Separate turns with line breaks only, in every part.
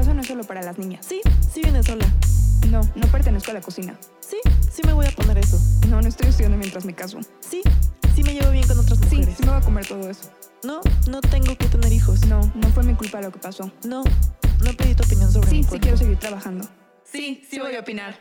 rosa no es solo para las niñas.
Sí, sí viene sola.
No, no pertenezco a la cocina.
Sí, sí me voy a poner eso.
No, no estoy estudiando mientras me caso.
Sí, sí me llevo bien con otras
Sí,
mujeres.
sí me voy a comer todo eso.
No, no tengo que tener hijos.
No, no fue mi culpa lo que pasó.
No, no pedí tu opinión sobre
Sí,
mi
sí
cuerpo.
quiero seguir trabajando.
Sí, sí voy a opinar.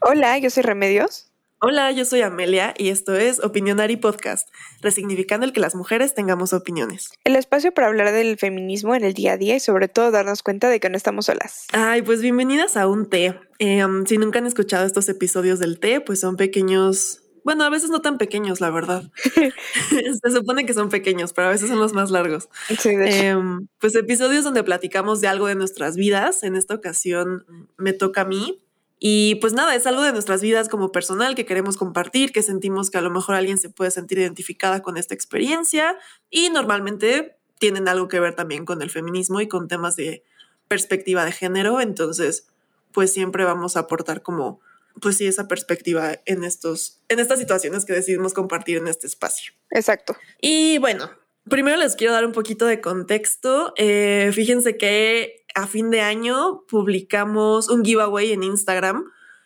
Hola, yo soy Remedios.
Hola, yo soy Amelia y esto es Opinionary Podcast, resignificando el que las mujeres tengamos opiniones.
El espacio para hablar del feminismo en el día a día y sobre todo darnos cuenta de que no estamos solas.
Ay, pues bienvenidas a un té. Eh, um, si nunca han escuchado estos episodios del té, pues son pequeños. Bueno, a veces no tan pequeños, la verdad. Se supone que son pequeños, pero a veces son los más largos.
Sí, de hecho.
Em, pues episodios donde platicamos de algo de nuestras vidas. En esta ocasión me toca a mí. Y pues nada, es algo de nuestras vidas como personal que queremos compartir, que sentimos que a lo mejor alguien se puede sentir identificada con esta experiencia y normalmente tienen algo que ver también con el feminismo y con temas de perspectiva de género. Entonces, pues siempre vamos a aportar como, pues sí, esa perspectiva en estos, en estas situaciones que decidimos compartir en este espacio.
Exacto.
Y bueno, primero les quiero dar un poquito de contexto. Eh, fíjense que a fin de año publicamos un giveaway en Instagram.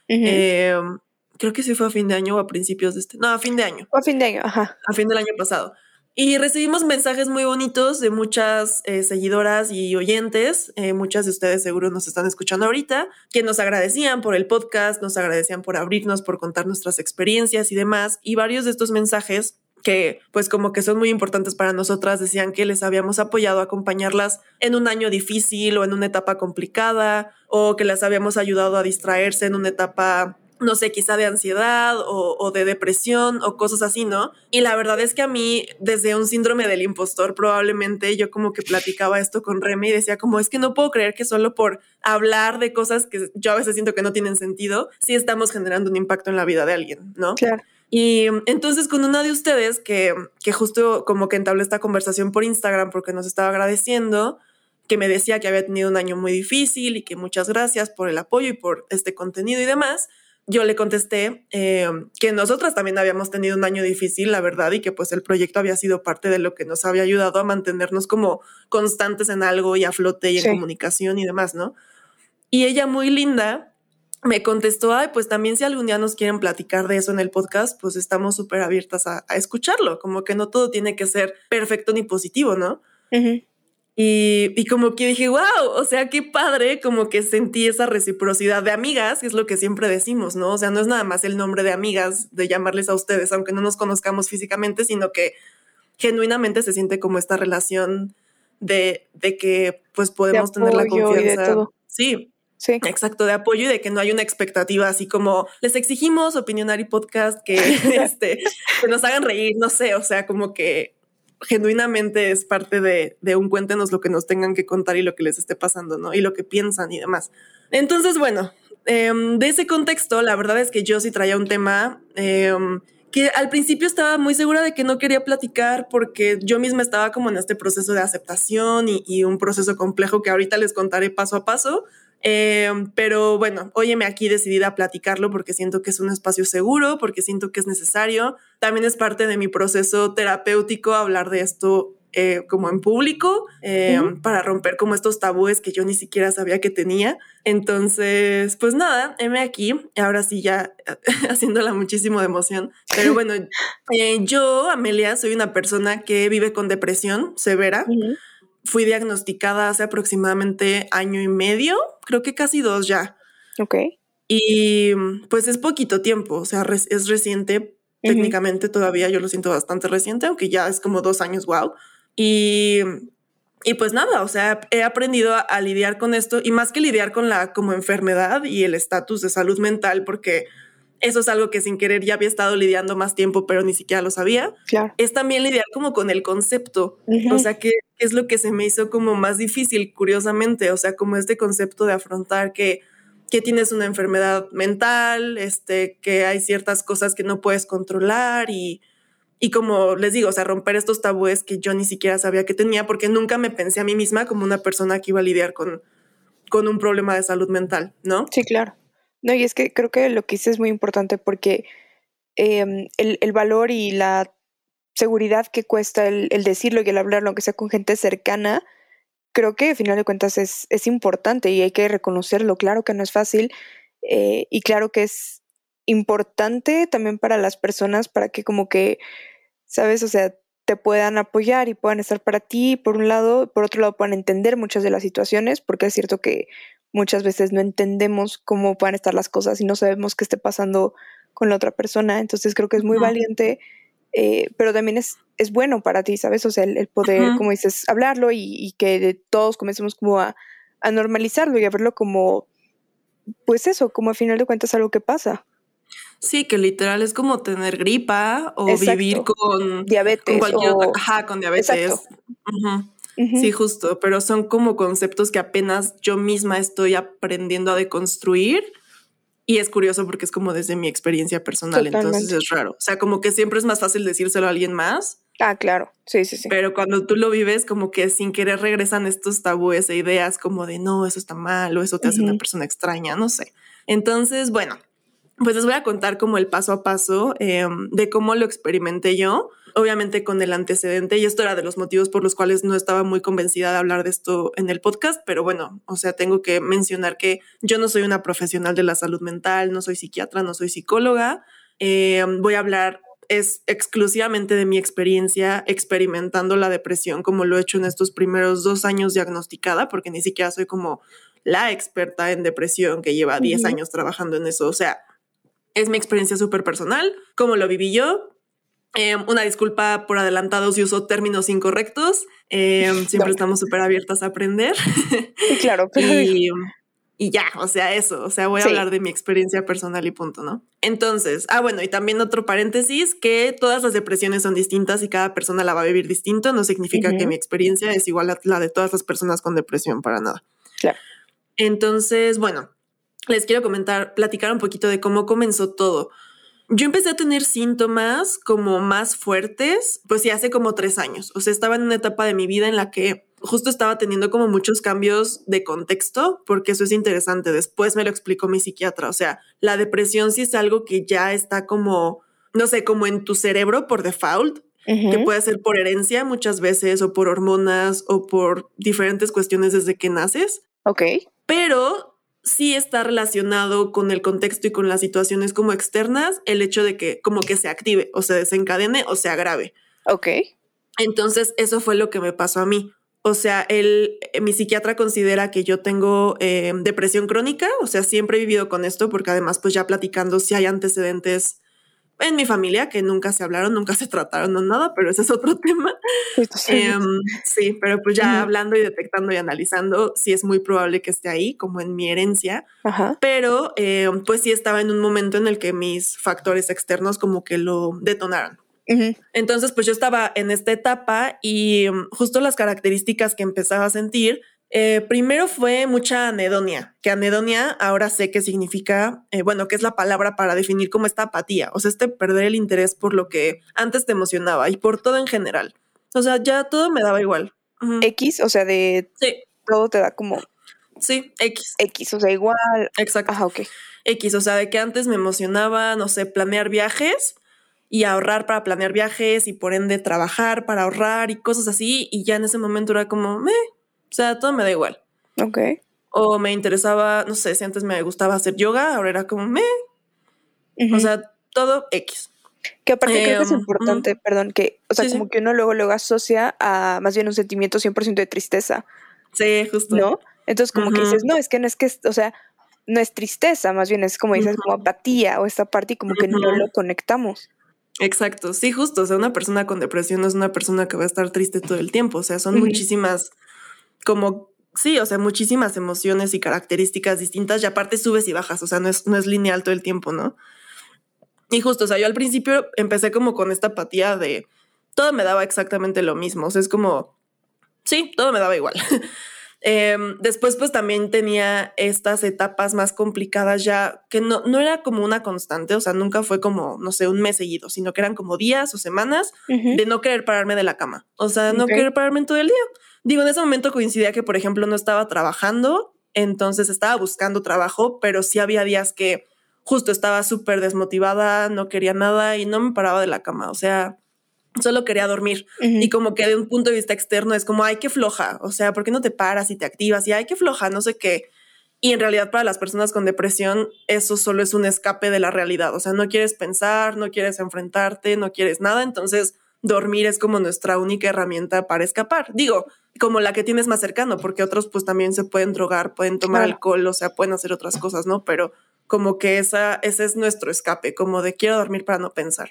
Eh, creo que sí fue a fin de año o a principios de este. No, a fin de año,
a fin de año, ajá.
a fin del año pasado. Y recibimos mensajes muy bonitos de muchas eh, seguidoras y oyentes. Muchas de ustedes seguro nos están escuchando ahorita, que nos agradecían por el podcast, nos agradecían por abrirnos, por contar nuestras experiencias y demás. Y varios de estos mensajes que pues como que son muy importantes para nosotras, decían que les habíamos apoyado a acompañarlas en un año difícil o en una etapa complicada, o que las habíamos ayudado a distraerse en una etapa no sé, quizá de ansiedad o, de depresión o cosas así, ¿no? Y la verdad es que a mí, desde un síndrome del impostor, probablemente yo como que platicaba esto con Remy y decía como, es que no puedo creer que solo por hablar de cosas que yo a veces siento que no tienen sentido, sí estamos generando un impacto en la vida de alguien, ¿no?
Claro.
Y entonces con una de ustedes que, que justo como que entablé esta conversación por Instagram porque nos estaba agradeciendo, que me decía que había tenido un año muy difícil y que muchas gracias por el apoyo y por este contenido y demás, yo le contesté eh, que nosotras también habíamos tenido un año difícil, la verdad, y que pues el proyecto había sido parte de lo que nos había ayudado a mantenernos como constantes en algo y a flote y en
Sí.
comunicación y demás, ¿no? Y ella muy linda me contestó, ay, pues también si algún día nos quieren platicar de eso en el podcast, pues estamos súper abiertas a, a escucharlo, como que no todo tiene que ser perfecto ni positivo, ¿no?
Ujú.
Y, y como que dije, wow, o sea, qué padre, como que sentí esa reciprocidad de amigas, que es lo que siempre decimos, ¿no? O sea, no es nada más el nombre de amigas, de llamarles a ustedes, aunque no nos conozcamos físicamente, sino que genuinamente se siente como esta relación de, de que pues podemos tener la
de
confianza. Sí,
Sí.
Exacto, de apoyo y de que no hay una expectativa así como les exigimos opinionar y podcast que, este, que nos hagan reír, no sé, o sea, como que genuinamente es parte de, de un cuéntenos lo que nos tengan que contar y lo que les esté pasando, ¿no? Y lo que piensan y demás. Entonces, bueno, em, de ese contexto, la verdad es que yo sí traía un tema em, que al principio estaba muy segura de que no quería platicar porque yo misma estaba como en este proceso de aceptación y, y un proceso complejo que ahorita les contaré paso a paso. Eh, pero bueno, óyeme aquí decidida a platicarlo porque siento que es un espacio seguro, porque siento que es necesario. También es parte de mi proceso terapéutico hablar de esto eh, como en público eh,
Ujú.
para romper como estos tabúes que yo ni siquiera sabía que tenía. Entonces, pues nada, heme aquí, ahora sí ya haciéndola muchísimo de emoción. Pero bueno, eh, yo, Amelia, soy una persona que vive con depresión severa
Ujú.
fui diagnosticada hace aproximadamente año y medio, creo que casi dos ya.
Ok.
Y pues es poquito tiempo, o sea, es reciente, técnicamente todavía yo lo siento bastante reciente, aunque ya es como dos años, wow. Y, y pues nada, o sea, he aprendido a, a lidiar con esto y más que lidiar con la como enfermedad y el estatus de salud mental, porque eso es algo que sin querer ya había estado lidiando más tiempo, pero ni siquiera lo sabía,
Claro.
es también lidiar como con el concepto.
Ujú.
O sea, que es lo que se me hizo como más difícil, curiosamente. O sea, como este concepto de afrontar que, que tienes una enfermedad mental, este, que hay ciertas cosas que no puedes controlar y, y como les digo, o sea, romper estos tabúes que yo ni siquiera sabía que tenía porque nunca me pensé a mí misma como una persona que iba a lidiar con, con un problema de salud mental, ¿no?
Sí, claro. No, y es que creo que lo que hice es muy importante porque em, el, el valor y la seguridad que cuesta el, el decirlo y el hablarlo, aunque sea con gente cercana, creo que al final de cuentas es, es importante y hay que reconocerlo. Claro que no es fácil eh, y claro que es importante también para las personas para que como que, ¿sabes? O sea, te puedan apoyar y puedan estar para ti, por un lado, por otro lado puedan entender muchas de las situaciones, porque es cierto que muchas veces no entendemos cómo puedan estar las cosas y no sabemos qué esté pasando con la otra persona, entonces creo que es muy valiente, eh, pero también es, es bueno para ti, ¿sabes? O sea, el, poder, como dices, hablarlo y, que todos comencemos como a, a normalizarlo y a verlo como, pues eso, como al final de cuentas algo que pasa.
Sí, que literal es como tener gripa o vivir con
diabetes.
Con cualquier ajá, con diabetes. Sí, justo, pero son como conceptos que apenas yo misma estoy aprendiendo a deconstruir. Y es curioso porque es como desde mi experiencia personal, entonces es raro. O sea, como que siempre es más fácil decírselo a alguien más.
Ah, claro. Sí, sí, sí.
Pero cuando tú lo vives, como que sin querer regresan estos tabúes e ideas como de no, eso está mal o eso te hace una persona extraña, no sé. Entonces, bueno, pues les voy a contar como el paso a paso em, de cómo lo experimenté yo, obviamente con el antecedente, y esto era de los motivos por los cuales no estaba muy convencida de hablar de esto en el podcast, pero bueno, o sea, tengo que mencionar que yo no soy una profesional de la salud mental, no soy psiquiatra, no soy psicóloga, em, voy a hablar es exclusivamente de mi experiencia experimentando la depresión como lo he hecho en estos primeros dos años diagnosticada, porque ni siquiera soy como la experta en depresión que lleva 10 años trabajando en eso. O sea, es mi experiencia súper personal, cómo lo viví yo. Em, una disculpa por adelantado si uso términos incorrectos. Em, siempre estamos súper abiertas a aprender.
claro,
y, y, ya, o sea, eso. O sea, voy a hablar de mi experiencia personal y punto, ¿no? Entonces, ah, bueno, y también otro paréntesis, que todas las depresiones son distintas y cada persona la va a vivir distinto. No significa que mi experiencia es igual a la de todas las personas con depresión, para nada.
Claro.
Entonces, bueno, les quiero comentar, platicar un poquito de cómo comenzó todo. Yo empecé a tener síntomas como más fuertes, pues sí, hace como tres años. O sea, estaba en una etapa de mi vida en la que justo estaba teniendo como muchos cambios de contexto, porque eso es interesante. Después me lo explicó mi psiquiatra. O sea, la depresión sí es algo que ya está como, no sé, como en tu cerebro por default, que puede ser por herencia muchas veces, o por hormonas, o por diferentes cuestiones desde que naces.
Ok.
Pero sí está relacionado con el contexto y con las situaciones como externas, el hecho de que como que se active o se desencadene o se agrave.
Ok.
Entonces, eso fue lo que me pasó a mí. O sea, él, mi psiquiatra considera que yo tengo eh, depresión crónica, o sea, siempre he vivido con esto porque además, pues ya platicando si hay antecedentes en mi familia que nunca se hablaron, nunca se trataron o nada, pero ese es otro tema. Em, sí, pero pues ya hablando y detectando y analizando, sí es muy probable que esté ahí, como en mi herencia, pero em, pues sí estaba en un momento en el que mis factores externos como que lo detonaron. Entonces, pues yo estaba en esta etapa y em, justo las características que empezaba a sentir eh, primero fue mucha anedonia, que anedonia ahora sé qué significa, eh, bueno, que es la palabra para definir como esta apatía, o sea, este perder el interés por lo que antes te emocionaba y por todo en general. O sea, ya todo me daba igual.
X, o sea, de
sí.
todo te da como...
Sí, X.
X, o sea, igual.
Exacto.
Ajá, ok.
X, o sea, de que antes me emocionaba, no sé, planear viajes y ahorrar para planear viajes y por ende trabajar para ahorrar y cosas así. Y ya en ese momento era como, me o sea, todo me da igual.
Ok.
O me interesaba, no sé, si antes me gustaba hacer yoga, ahora era como me. O sea, todo X.
Que aparte creo que es em, importante, perdón, que, o sea, como que uno luego luego asocia a más bien un sentimiento 100% de tristeza.
Sí, justo.
¿No? Entonces como que dices, no, es que no es que, o sea, no es tristeza, más bien es como dices, como apatía o esta parte y como que no lo conectamos.
Exacto, sí, justo. O sea, una persona con depresión no es una persona que va a estar triste todo el tiempo. O sea, son muchísimas como, sí, o sea, muchísimas emociones y características distintas y aparte subes y bajas, o sea, no es, no es lineal todo el tiempo, ¿no? Y justo, o sea, yo al principio empecé como con esta apatía de todo me daba exactamente lo mismo, o sea, es como, sí, todo me daba igual. Em, después, pues también tenía estas etapas más complicadas ya, que no, no era como una constante, o sea, nunca fue como, no sé, un mes seguido, sino que eran como días o semanas de no querer pararme de la cama, o sea, no querer pararme en todo el día. Digo, en ese momento coincidía que, por ejemplo, no estaba trabajando, entonces estaba buscando trabajo, pero sí había días que justo estaba súper desmotivada, no quería nada y no me paraba de la cama, o sea, solo quería dormir. Y como que de un punto de vista externo es como, ay, qué floja. O sea, ¿por qué no te paras y te activas? Y ay, qué floja, no sé qué. Y en realidad para las personas con depresión eso solo es un escape de la realidad. O sea, no quieres pensar, no quieres enfrentarte, no quieres nada. Entonces dormir es como nuestra única herramienta para escapar. Digo, como la que tienes más cercano, porque otros pues también se pueden drogar, pueden tomar alcohol, o sea, pueden hacer otras cosas, ¿no? Pero como que esa, ese es nuestro escape, como de quiero dormir para no pensar.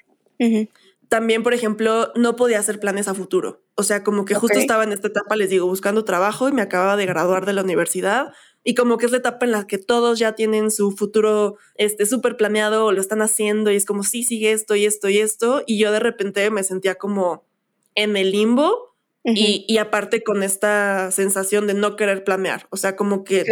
También, por ejemplo, no podía hacer planes a futuro. O sea, como que justo estaba en esta etapa, les digo, buscando trabajo y me acababa de graduar de la universidad y como que es la etapa en la que todos ya tienen su futuro este súper planeado o lo están haciendo y es como sí sigue esto y esto y esto y yo de repente me sentía como en el limbo y, y, aparte con esta sensación de no querer planear, o sea, como que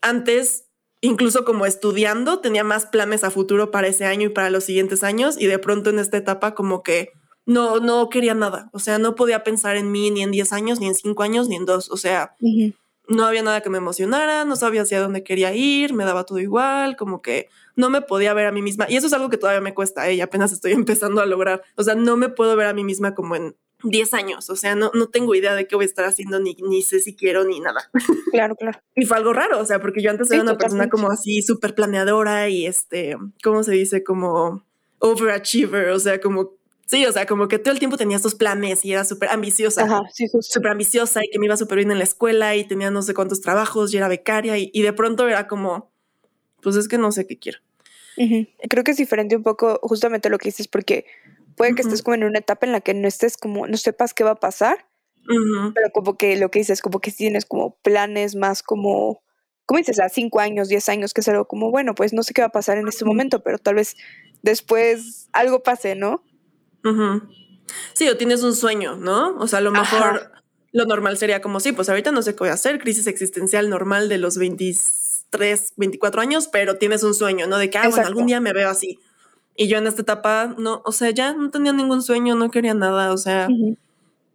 antes incluso como estudiando tenía más planes a futuro para ese año y para los siguientes años y de pronto en esta etapa como que no, no quería nada, o sea, no podía pensar en mí ni en 10 años, ni en 5 años, ni en 2, o sea, no había nada que me emocionara, no sabía hacia dónde quería ir, me daba todo igual, como que no me podía ver a mí misma. Y eso es algo que todavía me cuesta, ¿eh? y apenas estoy empezando a lograr. O sea, no me puedo ver a mí misma como en 10 años. O sea, no, no tengo idea de qué voy a estar haciendo, ni, ni sé si quiero ni nada.
Claro, claro.
y fue algo raro, o sea, porque yo antes era una persona como así súper planeadora y este, ¿cómo se dice? Como overachiever, o sea, como Sí, o sea, como que todo el tiempo tenía estos planes y era súper ambiciosa. Ajá, sí, Súper ambiciosa y que me iba súper bien en la escuela y tenía no sé cuántos trabajos y era becaria y, de pronto era como, pues es que no sé qué quiero.
Creo que es diferente un poco justamente lo que dices porque puede que estés como en una etapa en la que no estés como, no sepas qué va a pasar, pero como que lo que dices, como que tienes como planes más como, ¿cómo dices? A cinco años, diez años, que es algo como, bueno, pues no sé qué va a pasar en este momento, pero tal vez después algo pase, ¿no?
Sí, o tienes un sueño, ¿no? O sea, a lo mejor lo normal sería como, sí, pues ahorita no sé qué voy a hacer, crisis existencial normal de los 23, 24 años, pero tienes un sueño, ¿no? De que, ah, bueno, algún día me veo así. Y yo en esta etapa, no, o sea, ya no tenía ningún sueño, no quería nada, o sea,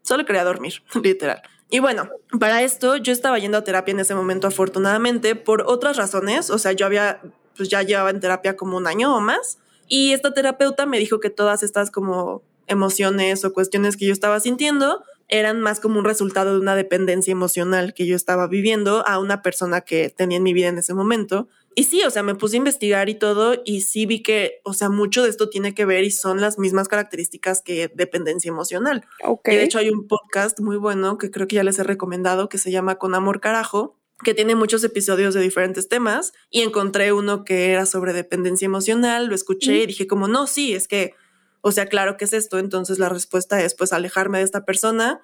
solo quería dormir, literal. Y bueno, para esto yo estaba yendo a terapia en ese momento, afortunadamente, por otras razones, o sea, yo había, pues ya llevaba en terapia como un año o más, y esta terapeuta me dijo que todas estas como emociones o cuestiones que yo estaba sintiendo eran más como un resultado de una dependencia emocional que yo estaba viviendo a una persona que tenía en mi vida en ese momento. Y sí, o sea, me puse a investigar y todo y sí vi que, o sea, mucho de esto tiene que ver y son las mismas características que dependencia emocional. Okay. de hecho hay un podcast muy bueno que creo que ya les he recomendado que se llama Con Amor Carajo, que tiene muchos episodios de diferentes temas y encontré uno que era sobre dependencia emocional, lo escuché y dije como, no, sí, es que, o sea, claro que es esto, entonces la respuesta es pues alejarme de esta persona,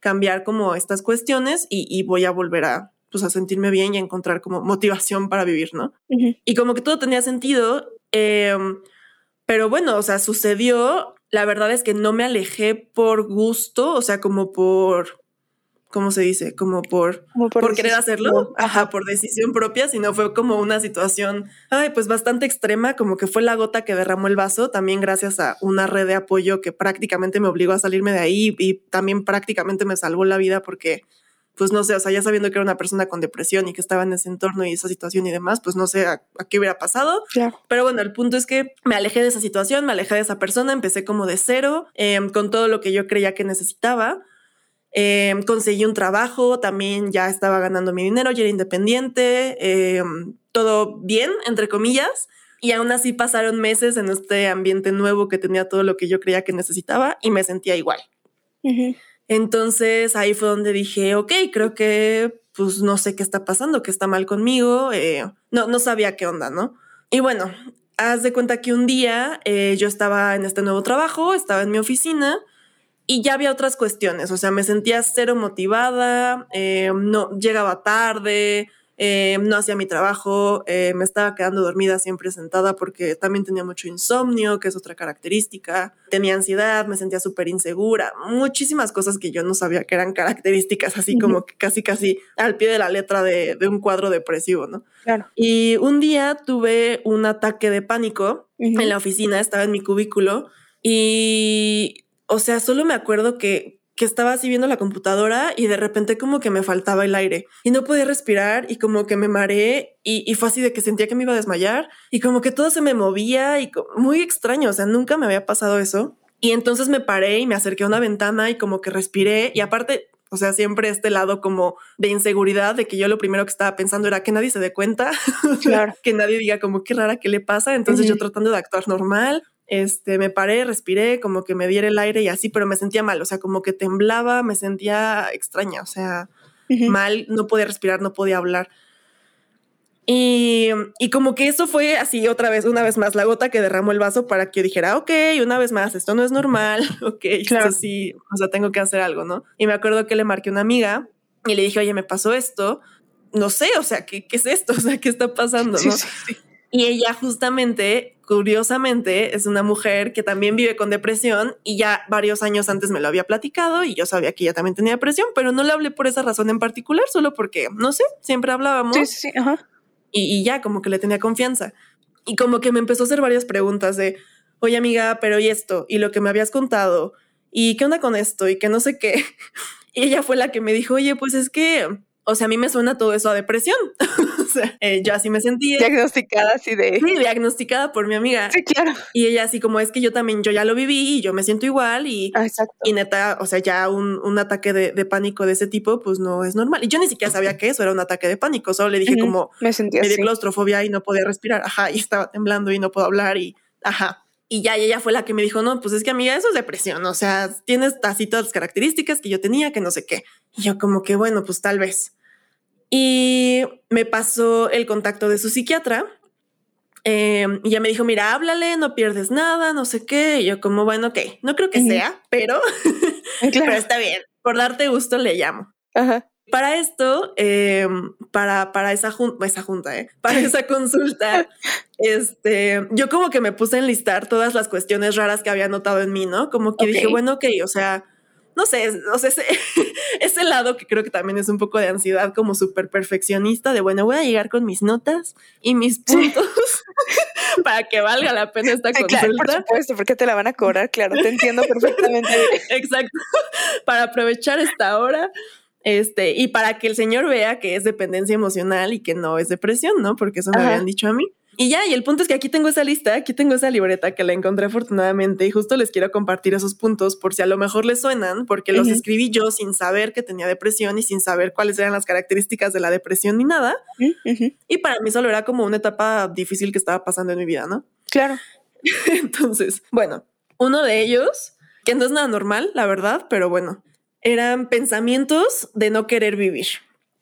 cambiar como estas cuestiones y, voy a volver a, pues a sentirme bien y a encontrar como motivación para vivir, ¿no? Y como que todo tenía sentido, em, pero bueno, o sea, sucedió, la verdad es que no me alejé por gusto, o sea, como por ¿cómo se dice? Como por, por, querer hacerlo, ajá, por decisión propia, sino fue como una situación, ay, pues bastante extrema, como que fue la gota que derramó el vaso, también gracias a una red de apoyo que prácticamente me obligó a salirme de ahí y también prácticamente me salvó la vida porque, pues no sé, o sea, ya sabiendo que era una persona con depresión y que estaba en ese entorno y esa situación y demás, pues no sé a, qué hubiera pasado. Pero bueno, el punto es que me alejé de esa situación, me alejé de esa persona, empecé como de cero, em, con todo lo que yo creía que necesitaba. Em, conseguí un trabajo, también ya estaba ganando mi dinero, ya era independiente, em, todo bien, entre comillas. Y aún así pasaron meses en este ambiente nuevo que tenía todo lo que yo creía que necesitaba y me sentía igual. Entonces ahí fue donde dije, ok, creo que pues no sé qué está pasando, qué está mal conmigo, eh, no, no sabía qué onda, ¿no? Y bueno, haz de cuenta que un día eh, yo estaba en este nuevo trabajo, estaba en mi oficina y ya había otras cuestiones, o sea, me sentía cero motivada, eh, no llegaba tarde, eh, no hacía mi trabajo, eh, me estaba quedando dormida siempre sentada porque también tenía mucho insomnio, que es otra característica, tenía ansiedad, me sentía súper insegura, muchísimas cosas que yo no sabía que eran características, así como que casi, casi al pie de la letra de, de un cuadro depresivo, ¿no? Claro. Y un día tuve un ataque de pánico en la oficina, estaba en mi cubículo y o sea, solo me acuerdo que, que estaba así viendo la computadora y de repente como que me faltaba el aire y no podía respirar y como que me mareé y, y, fue así de que sentía que me iba a desmayar y como que todo se me movía y muy extraño, o sea, nunca me había pasado eso. Y entonces me paré y me acerqué a una ventana y como que respiré y aparte o sea, siempre este lado como de inseguridad, de que yo lo primero que estaba pensando era que nadie se dé cuenta, claro. que nadie diga como qué rara, qué le pasa. Entonces yo tratando de actuar normal, este, me paré, respiré, como que me diera el aire y así, pero me sentía mal, o sea, como que temblaba, me sentía extraña, o sea, mal, no podía respirar, no podía hablar. Y, y, como que eso fue así otra vez, una vez más, la gota que derramó el vaso para que yo dijera, ok, una vez más, esto no es normal, ok, claro. esto sí, o sea, tengo que hacer algo, ¿no? Y me acuerdo que le marqué a una amiga y le dije, oye, me pasó esto, no sé, o sea, ¿qué, qué es esto? O sea, ¿qué está pasando? ¿no? Sí, sí. Y ella justamente, curiosamente, es una mujer que también vive con depresión y ya varios años antes me lo había platicado y yo sabía que ella también tenía depresión, pero no le hablé por esa razón en particular, solo porque, no sé, siempre hablábamos. Sí, sí, ajá y, ya como que le tenía confianza. Y como que me empezó a hacer varias preguntas de, oye amiga, pero ¿y esto? ¿Y lo que me habías contado? ¿Y qué onda con esto? Y que no sé qué. Y ella fue la que me dijo, oye, pues es que o sea, a mí me suena todo eso a depresión. sea, eh, yo así me sentía.
Diagnosticada así de.
Sí, diagnosticada por mi amiga.
Sí, claro.
Y ella así como es que yo también, yo ya lo viví y yo me siento igual y, ah, y neta, o sea, ya un, un ataque de, de, pánico de ese tipo, pues no es normal. Y yo ni siquiera sabía que eso era un ataque de pánico, solo le dije como
me sentía
me dio claustrofobia y no podía respirar, ajá, y estaba temblando y no puedo hablar y ajá. Y ya ella fue la que me dijo, no, pues es que amiga, eso es depresión, o sea, tienes así todas las características que yo tenía, que no sé qué. Y yo como que, bueno, pues tal vez. Y me pasó el contacto de su psiquiatra. Eh, y ya me dijo, mira, háblale, no pierdes nada, no sé qué. Y yo como, bueno, ok, no creo que sea, pero, pero está bien. Por darte gusto le llamo. Para esto, eh, para, para esa, junta, esa junta, eh, para esa consulta, este, yo como que me puse a enlistar todas las cuestiones raras que había notado en mí, ¿no? Como que dije, bueno, ok, o sea, no sé, o sea, ese, ese, lado que creo que también es un poco de ansiedad como súper perfeccionista, de bueno, voy a llegar con mis notas y mis puntos para que valga la pena esta consulta.
Claro, por supuesto, porque te la van a cobrar, claro, te entiendo perfectamente.
Exacto, para aprovechar esta hora. Este, y para que el señor vea que es dependencia emocional y que no es depresión, ¿no? Porque eso me habían dicho a mí. Y ya, y el punto es que aquí tengo esa lista, aquí tengo esa libreta que la encontré afortunadamente y justo les quiero compartir esos puntos por si a lo mejor les suenan, porque los escribí yo sin saber que tenía depresión y sin saber cuáles eran las características de la depresión ni nada. Y para mí solo era como una etapa difícil que estaba pasando en mi vida, ¿no?
Claro.
Entonces, bueno, uno de ellos, que no es nada normal, la verdad, pero bueno, eran pensamientos de no querer vivir.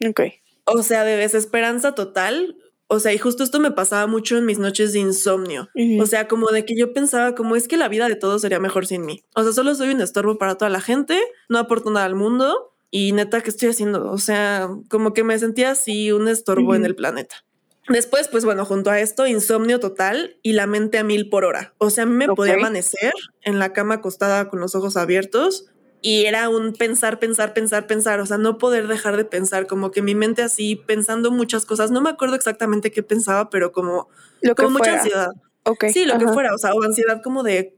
Ok.
O sea, de desesperanza total, o sea, y justo esto me pasaba mucho en mis noches de insomnio. O sea, como de que yo pensaba como es que la vida de todos sería mejor sin mí. O sea, solo soy un estorbo para toda la gente, no aporto nada al mundo y neta, ¿qué estoy haciendo? O sea, como que me sentía así un estorbo en el planeta. Después, pues bueno, junto a esto, insomnio total y la mente a mil por hora. O sea, a mí me podía amanecer en la cama acostada con los ojos abiertos y era un pensar, pensar, pensar, pensar, o sea, no poder dejar de pensar, como que mi mente así pensando muchas cosas, no me acuerdo exactamente qué pensaba, pero como,
lo
como mucha ansiedad.
Okay.
Sí, lo que fuera, o sea, o ansiedad como de,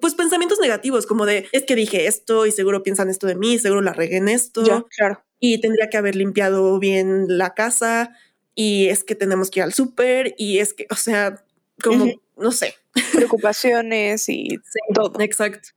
pues pensamientos negativos, como de, es que dije esto y seguro piensan esto de mí, seguro la regué en esto.
claro.
Y tendría que haber limpiado bien la casa y es que tenemos que ir al súper y es que, o sea, como, no sé.
Preocupaciones y todo.
Exacto.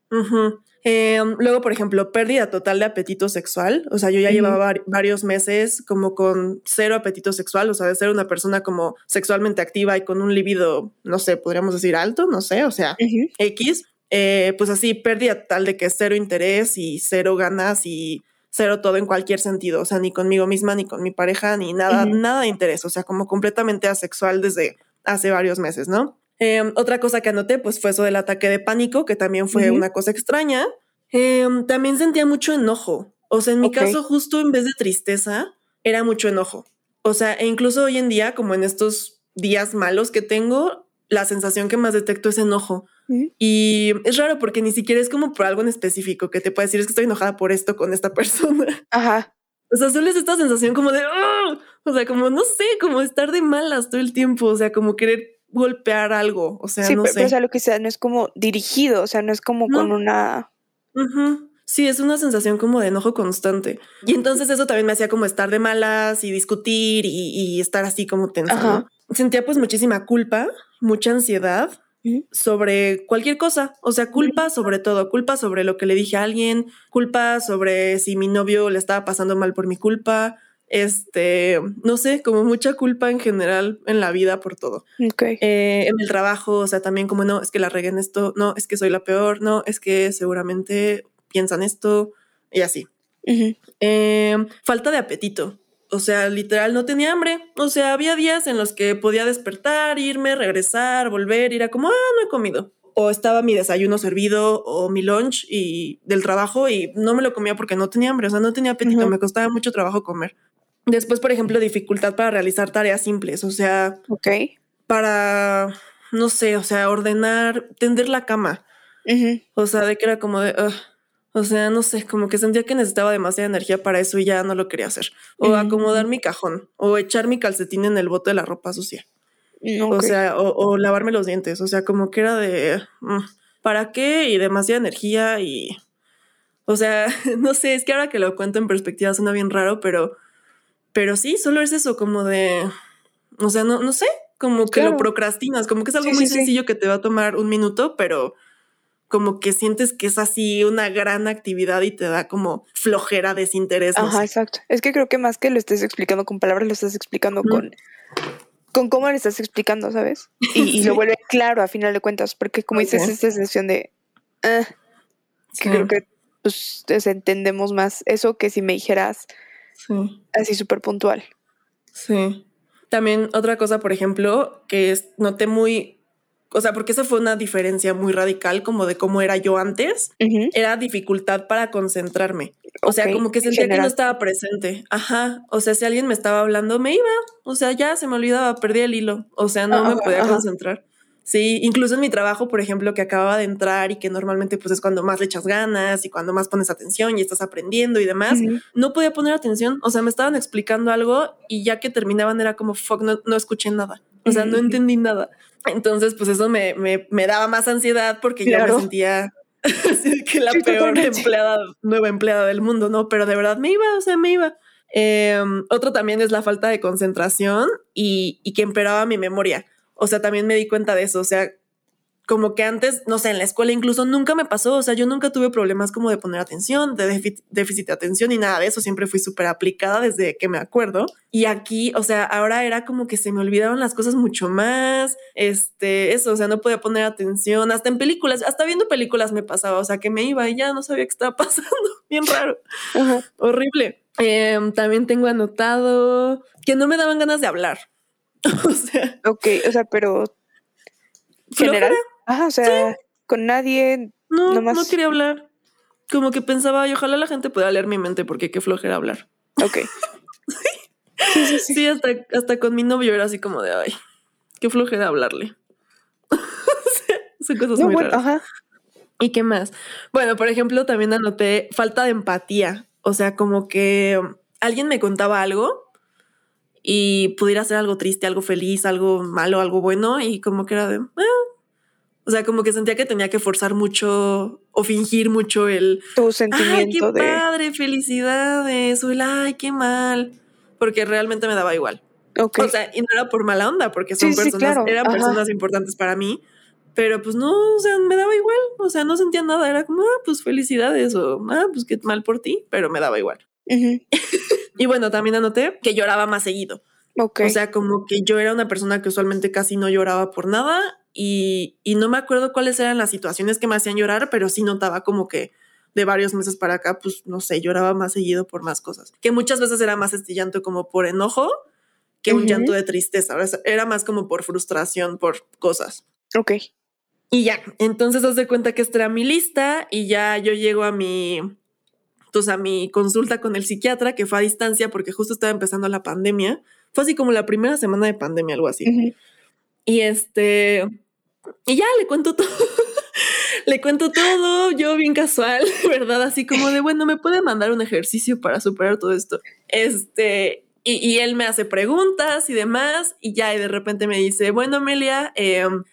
Em, luego, por ejemplo, pérdida total de apetito sexual. O sea, yo ya llevaba varios meses como con cero apetito sexual, o sea, de ser una persona como sexualmente activa y con un libido, no sé, podríamos decir alto, no sé, o sea, X. Eh, pues así, pérdida total de que cero interés y cero ganas y cero todo en cualquier sentido, o sea, ni conmigo misma, ni con mi pareja, ni nada, nada de interés, o sea, como completamente asexual desde hace varios meses, ¿no? Em, otra cosa que anoté, pues fue eso del ataque de pánico, que también fue una cosa extraña. Em, también sentía mucho enojo. O sea, en mi caso, justo en vez de tristeza, era mucho enojo. O sea, e incluso hoy en día, como en estos días malos que tengo, la sensación que más detecto es enojo. Y es raro porque ni siquiera es como por algo en específico que te puede decir es que estoy enojada por esto con esta persona.
Ajá.
O sea, solo es esta sensación como de, ¡ah! o sea, como no sé, como estar de malas todo el tiempo, o sea, como querer golpear algo, o sea,
sí,
no
pero,
sé.
o sea, lo que sea, no es como dirigido, o sea, no es como con una...
Sí, es una sensación como de enojo constante. Y entonces eso también me hacía como estar de malas y discutir y, estar así como tensa. Sentía pues muchísima culpa, mucha ansiedad sobre cualquier cosa, o sea, culpa sobre todo, culpa sobre lo que le dije a alguien, culpa sobre si mi novio le estaba pasando mal por mi culpa, este, no sé, como mucha culpa en general en la vida por todo. Eh, en el trabajo, o sea, también como no, es que la regué en esto, no, es que soy la peor, no, es que seguramente piensan esto y así. Eh, falta de apetito. O sea, literal no tenía hambre. O sea, había días en los que podía despertar, irme, regresar, volver, ir a como, ah, no he comido. O estaba mi desayuno servido o mi lunch y del trabajo y no me lo comía porque no tenía hambre. O sea, no tenía apetito. Me costaba mucho trabajo comer. Después, por ejemplo, dificultad para realizar tareas simples. O sea. Para, no sé, o sea, ordenar, tender la cama. O sea, de que era como de, o sea, no sé, como que sentía que necesitaba demasiada energía para eso y ya no lo quería hacer. O acomodar mi cajón, o echar mi calcetín en el bote de la ropa sucia. O sea, o, lavarme los dientes. O sea, como que era de mm, ¿para qué? Y demasiada energía y. O sea, no sé, es que ahora que lo cuento en perspectiva suena bien raro, pero. Pero sí, solo es eso, como de. O sea, no, no sé, como que lo procrastinas, como que es algo muy sencillo que te va a tomar un minuto, pero como que sientes que es así una gran actividad y te da como flojera, desinterés.
Ajá, exacto. Es que creo que más que lo estés explicando con palabras, lo estás explicando con, con cómo le estás explicando, ¿sabes? Y, lo vuelve claro a final de cuentas, porque como dices, esta sensación de... Ah", que creo que pues, entendemos más eso que si me dijeras así súper puntual.
Sí. También otra cosa, por ejemplo, que es, noté muy o sea, porque esa fue una diferencia muy radical como de cómo era yo antes, era dificultad para concentrarme. O sea, como que sentía que no estaba presente. Ajá. O sea, si alguien me estaba hablando, me iba. O sea, ya se me olvidaba, perdí el hilo. O sea, no me podía concentrar. Sí, incluso en mi trabajo, por ejemplo, que acababa de entrar y que normalmente pues es cuando más le echas ganas y cuando más pones atención y estás aprendiendo y demás, no podía poner atención. O sea, me estaban explicando algo y ya que terminaban era como, fuck, no, no escuché nada. O sea, no entendí nada. Entonces, pues eso me, me, daba más ansiedad porque yo me sentía que la peor empleada, nueva empleada del mundo, ¿no? Pero de verdad me iba, o sea, me iba. Em, otro también es la falta de concentración y, y que empeoraba mi memoria. O sea, también me di cuenta de eso. O sea, como que antes, no sé, en la escuela incluso nunca me pasó, o sea, yo nunca tuve problemas como de poner atención, de déficit, de atención y nada de eso, siempre fui súper aplicada desde que me acuerdo. Y aquí, o sea, ahora era como que se me olvidaban las cosas mucho más, este, eso, o sea, no podía poner atención, hasta en películas, hasta viendo películas me pasaba, o sea, que me iba y ya no sabía qué estaba pasando, bien raro, horrible. Em, también tengo anotado que no me daban ganas de hablar. o sea.
Ok, o sea, pero general. Ajá, o sea, con nadie.
No, no quería hablar. Como que pensaba, y ojalá la gente pueda leer mi mente porque qué flojera hablar.
Ok.
sí, sí, sí. sí hasta, hasta, con mi novio era así como de, ay, qué flojera hablarle. Son cosas muy raras. Ajá. ¿Y qué más? Bueno, por ejemplo, también anoté falta de empatía. O sea, como que alguien me contaba algo y pudiera ser algo triste, algo feliz, algo malo, algo bueno, y como que era de, ah, o sea, como que sentía que tenía que forzar mucho o fingir mucho el
tu sentimiento
ay, qué padre, felicidades, o el ay, qué mal, porque realmente me daba igual. O sea, y no era por mala onda, porque son personas, eran personas importantes para mí, pero pues no, o sea, me daba igual, o sea, no sentía nada, era como, ah, pues felicidades, o ah, pues qué mal por ti, pero me daba igual. y bueno, también anoté que lloraba más seguido. O sea, como que yo era una persona que usualmente casi no lloraba por nada y, no me acuerdo cuáles eran las situaciones que me hacían llorar, pero sí notaba como que de varios meses para acá, pues no sé, lloraba más seguido por más cosas. Que muchas veces era más este llanto como por enojo que un llanto de tristeza. Era más como por frustración, por cosas.
Ok.
Y ya, entonces haz de cuenta que esta era mi lista y ya yo llego a mi, pues a mi consulta con el psiquiatra que fue a distancia porque justo estaba empezando la pandemia. Fue así como la primera semana de pandemia, algo así. Y este, y ya le cuento todo. le cuento todo, yo bien casual, ¿verdad? Así como de, bueno, ¿me puede mandar un ejercicio para superar todo esto? Este, y, él me hace preguntas y demás, y ya, y de repente me dice, bueno, Amelia, em,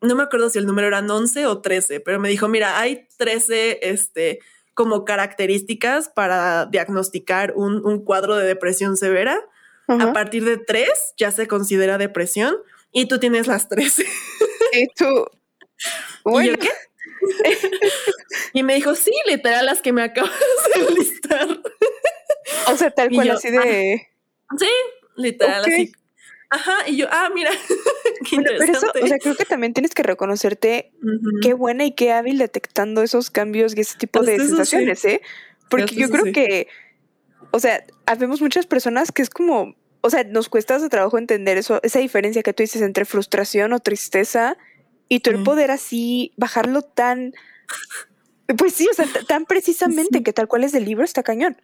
no me acuerdo si el número eran 11 o 13, pero me dijo, mira, hay 13, este, como características para diagnosticar un, un cuadro de depresión severa. A partir de tres ya se considera depresión y tú tienes las 13.
Y tú, Bueno.
¿Y yo qué? y me dijo, sí, literal, las que me acabas de listar.
O sea, tal cual
yo,
así de...
Sí, literal, así. Ajá, y yo, ah, mira, qué
Bueno, pero eso, o sea, creo que también tienes que reconocerte qué buena y qué hábil detectando esos cambios y ese tipo de
eso sí.
sensaciones, ¿eh? Porque yo creo
sí.
que, o sea, habemos muchas personas que es como, o sea, nos cuesta de trabajo entender eso, esa diferencia que tú dices entre frustración o tristeza y tú el poder así bajarlo tan, pues sí, o sea, tan precisamente que tal cual es del libro está cañón.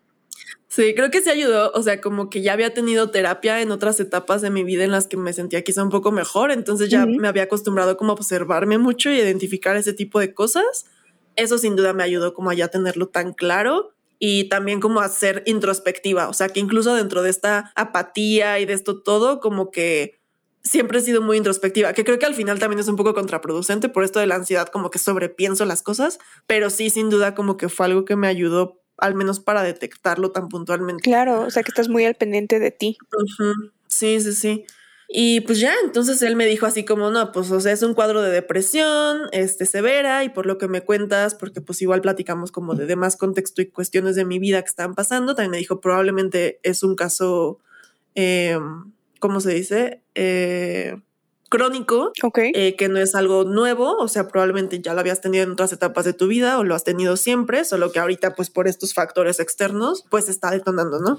Sí, creo que sí ayudó, o sea, como que ya había tenido terapia en otras etapas de mi vida en las que me sentía quizá un poco mejor, entonces ya me había acostumbrado como a observarme mucho y identificar ese tipo de cosas. Eso sin duda me ayudó como a ya tenerlo tan claro y también como a ser introspectiva, o sea, que incluso dentro de esta apatía y de esto todo, como que siempre he sido muy introspectiva, que creo que al final también es un poco contraproducente por esto de la ansiedad, como que sobrepienso las cosas, pero sí, sin duda, como que fue algo que me ayudó al menos para detectarlo tan puntualmente.
Claro, o sea, que estás muy al pendiente de ti.
Sí, sí, sí. Y pues ya, entonces él me dijo así como, no, pues o sea, es un cuadro de depresión, este, severa, y por lo que me cuentas, porque pues igual platicamos como de demás contexto y cuestiones de mi vida que están pasando, también me dijo, probablemente es un caso, eh, ¿cómo se dice? Eh, crónico, eh, que no es algo nuevo, o sea, probablemente ya lo habías tenido en otras etapas de tu vida o lo has tenido siempre, solo que ahorita pues por estos factores externos, pues está detonando, ¿no?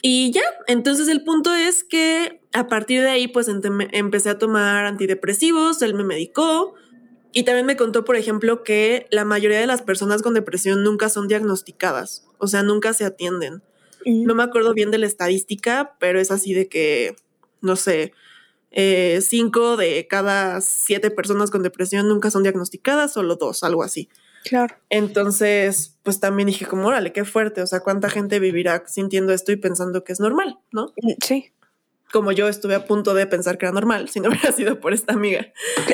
Y ya, entonces el punto es que a partir de ahí pues empecé a tomar antidepresivos, él me medicó y también me contó, por ejemplo, que la mayoría de las personas con depresión nunca son diagnosticadas, o sea, nunca se atienden. No me acuerdo bien de la estadística, pero es así de que, no sé, eh, cinco de cada siete personas con depresión nunca son diagnosticadas, solo dos, algo así.
Claro.
Entonces, pues también dije como, órale, qué fuerte, o sea, cuánta gente vivirá sintiendo esto y pensando que es normal, ¿no?
Mm, Sí.
Como yo estuve a punto de pensar que era normal si no hubiera sido por esta amiga.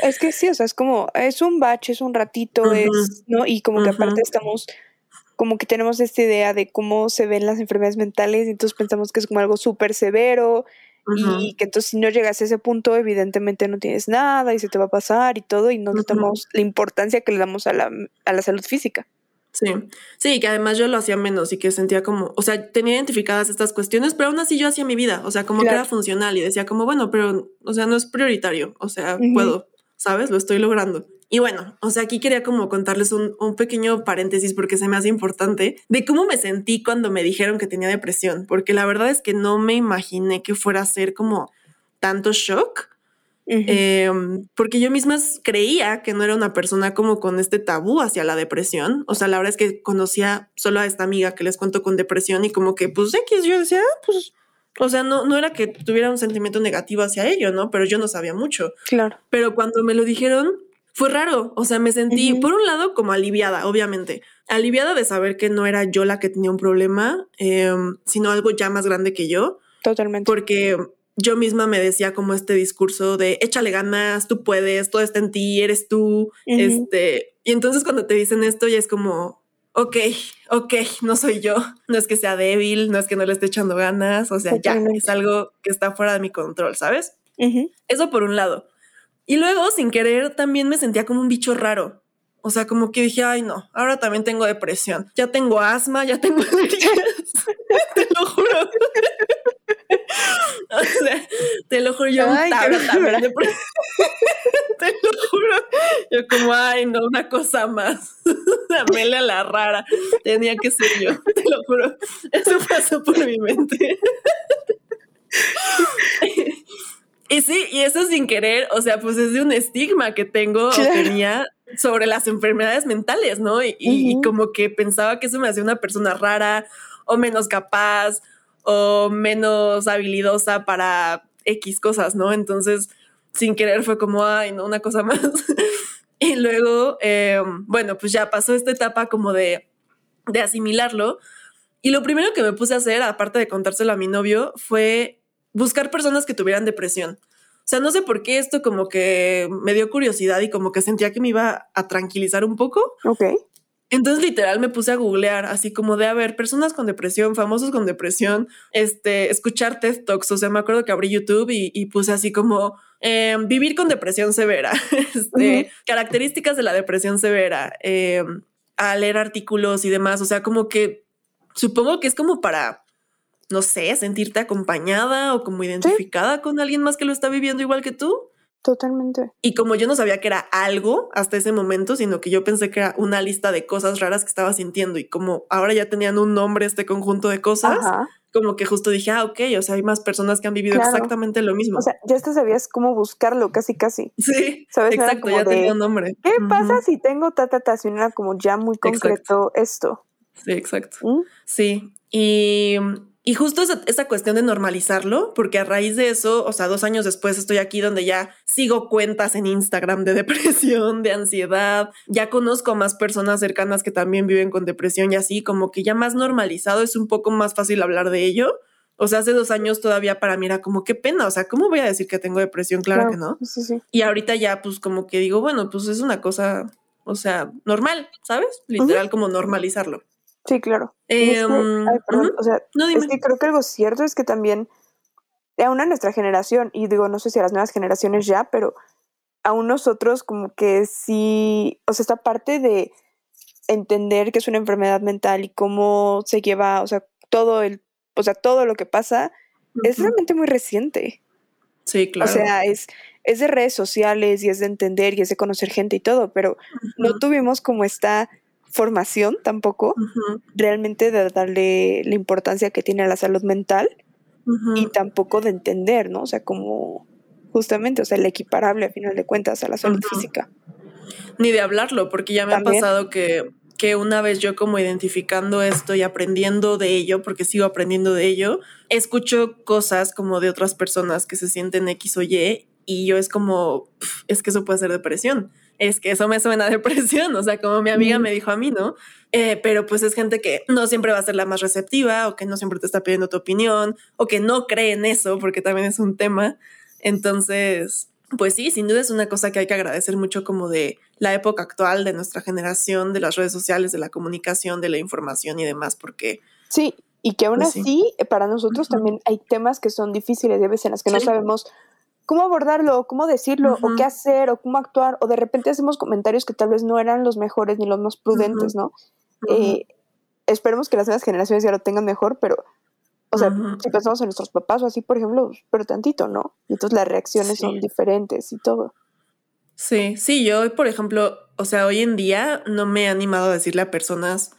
Es que sí, o sea, es como, es un bache, es un ratito, es, ¿no? Y como que aparte estamos, como que tenemos esta idea de cómo se ven las enfermedades mentales y entonces pensamos que es como algo súper severo Y que entonces si no llegas a ese punto, evidentemente no tienes nada y se te va a pasar y todo y no
Ujú.
notamos la importancia que le damos a la, a la salud física.
Sí, sí, que además yo lo hacía menos y que sentía como, o sea, tenía identificadas estas cuestiones, pero aún así yo hacía mi vida, o sea, como que era funcional y decía como, bueno, pero, o sea, no es prioritario, o sea, puedo, ¿sabes? Lo estoy logrando. Y bueno, o sea, aquí quería como contarles un, un pequeño paréntesis porque se me hace importante de cómo me sentí cuando me dijeron que tenía depresión, porque la verdad es que no me imaginé que fuera a ser como tanto shock. Eh, porque yo misma creía que no era una persona como con este tabú hacia la depresión. O sea, la verdad es que conocía solo a esta amiga que les cuento con depresión y como que, pues, X, yo decía, ah, pues, o sea, no, no era que tuviera un sentimiento negativo hacia ello, ¿no? Pero yo no sabía mucho.
claro.
Pero cuando me lo dijeron, fue raro. O sea, me sentí, por un lado, como aliviada, obviamente. Aliviada de saber que no era yo la que tenía un problema, eh, sino algo ya más grande que yo
Totalmente.
porque yo misma me decía como este discurso de échale ganas, tú puedes, todo está en ti, eres tú, este, y entonces cuando te dicen esto ya es como, ok, ok, no soy yo, no es que sea débil, no es que no le esté echando ganas, o sea, ya es algo que está fuera de mi control, ¿sabes? Eso por un lado. Y luego, sin querer, también me sentía como un bicho raro. O sea, como que dije, ay, no, ahora también tengo depresión. Ya tengo asma, ya tengo alergias. te lo juro. o sea, te lo juro, yo
Ay,
tabla de Te lo juro. Yo como, ay, no, una cosa más. Amelia la rara. Tenía que ser yo, te lo juro. Eso pasó por mi mente. Y sí, y eso sin querer, o sea, pues es de un estigma que tengo
Claro.
o tenía sobre las enfermedades mentales, ¿no? Y, como que pensaba que eso me hacía una persona rara o menos capaz o menos habilidosa para X cosas, ¿no? Entonces, sin querer fue como, ay, no, una cosa más. y luego, eh, bueno, pues ya pasó esta etapa como de, de asimilarlo. Y lo primero que me puse a hacer, aparte de contárselo a mi novio, fue buscar personas que tuvieran depresión. O sea, no sé por qué esto como que me dio curiosidad y como que sentía que me iba a tranquilizar un poco.
Ok.
Entonces literal me puse a googlear así como de a ver personas con depresión, famosos con depresión, este, escuchar TED Talks. O sea, me acuerdo que abrí YouTube y, y puse así como eh, vivir con depresión severa, este, características de la depresión severa, eh, a leer artículos y demás. O sea, como que supongo que es como para, no sé, sentirte acompañada o como identificada con alguien más que lo está viviendo igual que tú.
Totalmente.
Y como yo no sabía que era algo hasta ese momento, sino que yo pensé que era una lista de cosas raras que estaba sintiendo y como ahora ya tenían un nombre este conjunto de cosas, como que justo dije, ah, ok, o sea, hay más personas que han vivido exactamente lo mismo.
O sea, ya te sabías cómo buscarlo casi, casi.
Sí, ¿Sabes? exacto, ya tenía un nombre.
¿Qué pasa si tengo ta, ta, ta? Si era como ya muy concreto esto.
Sí, exacto. ¿Mm? Sí, y y justo esa, cuestión de normalizarlo, porque a raíz de eso, o sea, dos años después estoy aquí donde ya sigo cuentas en Instagram de depresión, de ansiedad, ya conozco a más personas cercanas que también viven con depresión y así, como que ya más normalizado es un poco más fácil hablar de ello. O sea, hace dos años todavía para mí era como qué pena, o sea, ¿cómo voy a decir que tengo depresión? Claro, que no.
Sí, sí.
Y ahorita ya pues como que digo, bueno, pues es una cosa, o sea, normal, ¿sabes? Literal como normalizarlo.
Sí, claro. Em, o sea, es que creo que algo cierto es que también, aún a nuestra generación, y digo, no sé si a las nuevas generaciones ya, pero aún nosotros como que sí, o sea, esta parte de entender que es una enfermedad mental y cómo se lleva, o sea, todo el, o sea, todo lo que pasa, es realmente muy reciente.
Sí, claro.
O sea, es, es de redes sociales y es de entender y es de conocer gente y todo, pero no tuvimos como esta formación tampoco, realmente de darle la importancia que tiene a la salud mental y tampoco de entender, ¿no? O sea, como justamente, o sea, el equiparable a final de cuentas a la salud física.
Ni de hablarlo, porque ya me ha pasado que, que una vez yo como identificando esto y aprendiendo de ello, porque sigo aprendiendo de ello, escucho cosas como de otras personas que se sienten X o Y y yo es como, es que eso puede ser depresión es que eso me suena a depresión, o sea, como mi amiga me dijo a mí, ¿no? Eh, pero pues es gente que no siempre va a ser la más receptiva o que no siempre te está pidiendo tu opinión o que no cree en eso, porque también es un tema. Entonces, pues sí, sin duda es una cosa que hay que agradecer mucho como de la época actual, de nuestra generación, de las redes sociales, de la comunicación, de la información y demás, porque...
Sí, y que aún pues así, para nosotros también hay temas que son difíciles, de veces en las que no sabemos cómo abordarlo, cómo decirlo, o qué hacer, o cómo actuar, o de repente hacemos comentarios que tal vez no eran los mejores ni los más prudentes, ¿no? Eh, esperemos que las nuevas generaciones ya lo tengan mejor, pero, o sea, si pensamos en nuestros papás o así, por ejemplo, pero tantito, ¿no? Y entonces las reacciones son diferentes y todo.
Sí, sí, yo, por ejemplo, o sea, hoy en día no me he animado a decirle a personas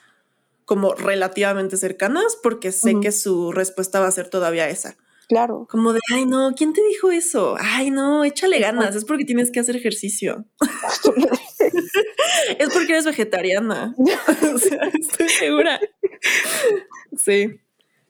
como relativamente cercanas porque sé que su respuesta va a ser todavía esa.
Claro.
Como de, ay, no, ¿quién te dijo eso? Ay, no, échale ganas, es porque tienes que hacer ejercicio. es porque eres vegetariana. o sea, estoy segura. Sí.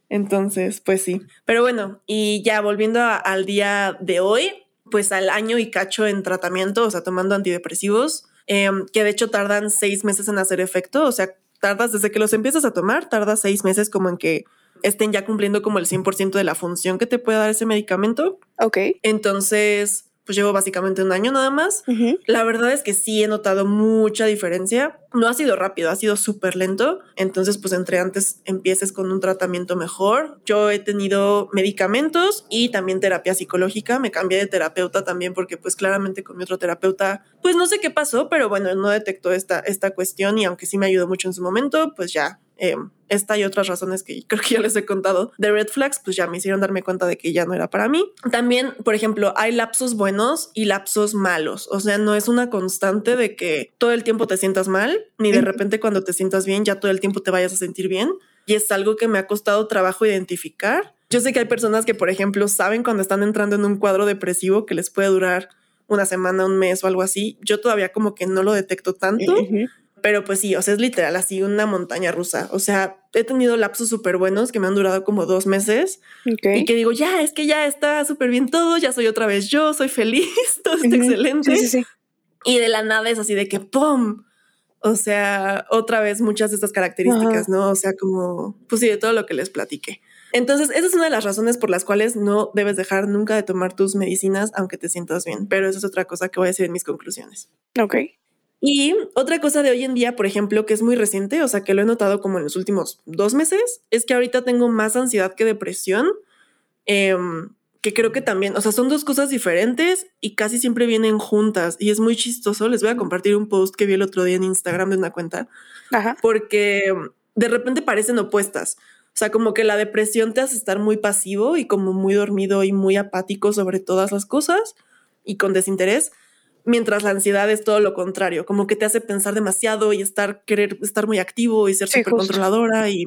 Entonces, pues sí. Pero bueno, y ya volviendo al día de hoy, pues al año y cacho en tratamiento, o sea, tomando antidepresivos, em, que de hecho tardan seis meses en hacer efecto, o sea, tardas desde que los empiezas a tomar, tardas seis meses como en que estén ya cumpliendo como el 100% de la función que te puede dar ese medicamento.
Ok.
Entonces, pues llevo básicamente un año nada más. La verdad es que sí he notado mucha diferencia. No ha sido rápido, ha sido súper lento. Entonces, pues entre antes empieces con un tratamiento mejor. Yo he tenido medicamentos y también terapia psicológica. Me cambié de terapeuta también porque pues claramente con mi otro terapeuta, pues no sé qué pasó, pero bueno, no detectó esta, esta cuestión y aunque sí me ayudó mucho en su momento, pues ya eh, esta y otras razones que creo que ya les he contado de red flags, pues ya me hicieron darme cuenta de que ya no era para mí. También, por ejemplo, hay lapsos buenos y lapsos malos. O sea, no es una constante de que todo el tiempo te sientas mal, ni de repente cuando te sientas bien, ya todo el tiempo te vayas a sentir bien. Y es algo que me ha costado trabajo identificar. Yo sé que hay personas que, por ejemplo, saben cuando están entrando en un cuadro depresivo que les puede durar una semana, un mes o algo así. Yo todavía como que no lo detecto tanto. Pero pues sí, o sea, es literal así una montaña rusa. O sea, he tenido lapsos súper buenos que me han durado como dos meses y que digo, ya, es que ya está súper bien todo, ya soy otra vez yo, soy feliz, todo está excelente. Sí, sí, sí. Y de la nada es así de que ¡pum! O sea, otra vez muchas de estas características, ¿no? O sea, como, pues sí, de todo lo que les platiqué. Entonces, esa es una de las razones por las cuales no debes dejar nunca de tomar tus medicinas aunque te sientas bien. Pero eso es otra cosa que voy a decir en mis conclusiones.
Ok.
Y otra cosa de hoy en día, por ejemplo, que es muy reciente, o sea, que lo he notado como en los últimos dos meses, es que ahorita tengo más ansiedad que depresión, em, que creo que también, o sea, son dos cosas diferentes y casi siempre vienen juntas y es muy chistoso. Les voy a compartir un post que vi el otro día en Instagram de una cuenta, porque de repente parecen opuestas. O sea, como que la depresión te hace estar muy pasivo y como muy dormido y muy apático sobre todas las cosas y con desinterés, mientras la ansiedad es todo lo contrario, como que te hace pensar demasiado y estar querer estar muy activo y ser súper controladora y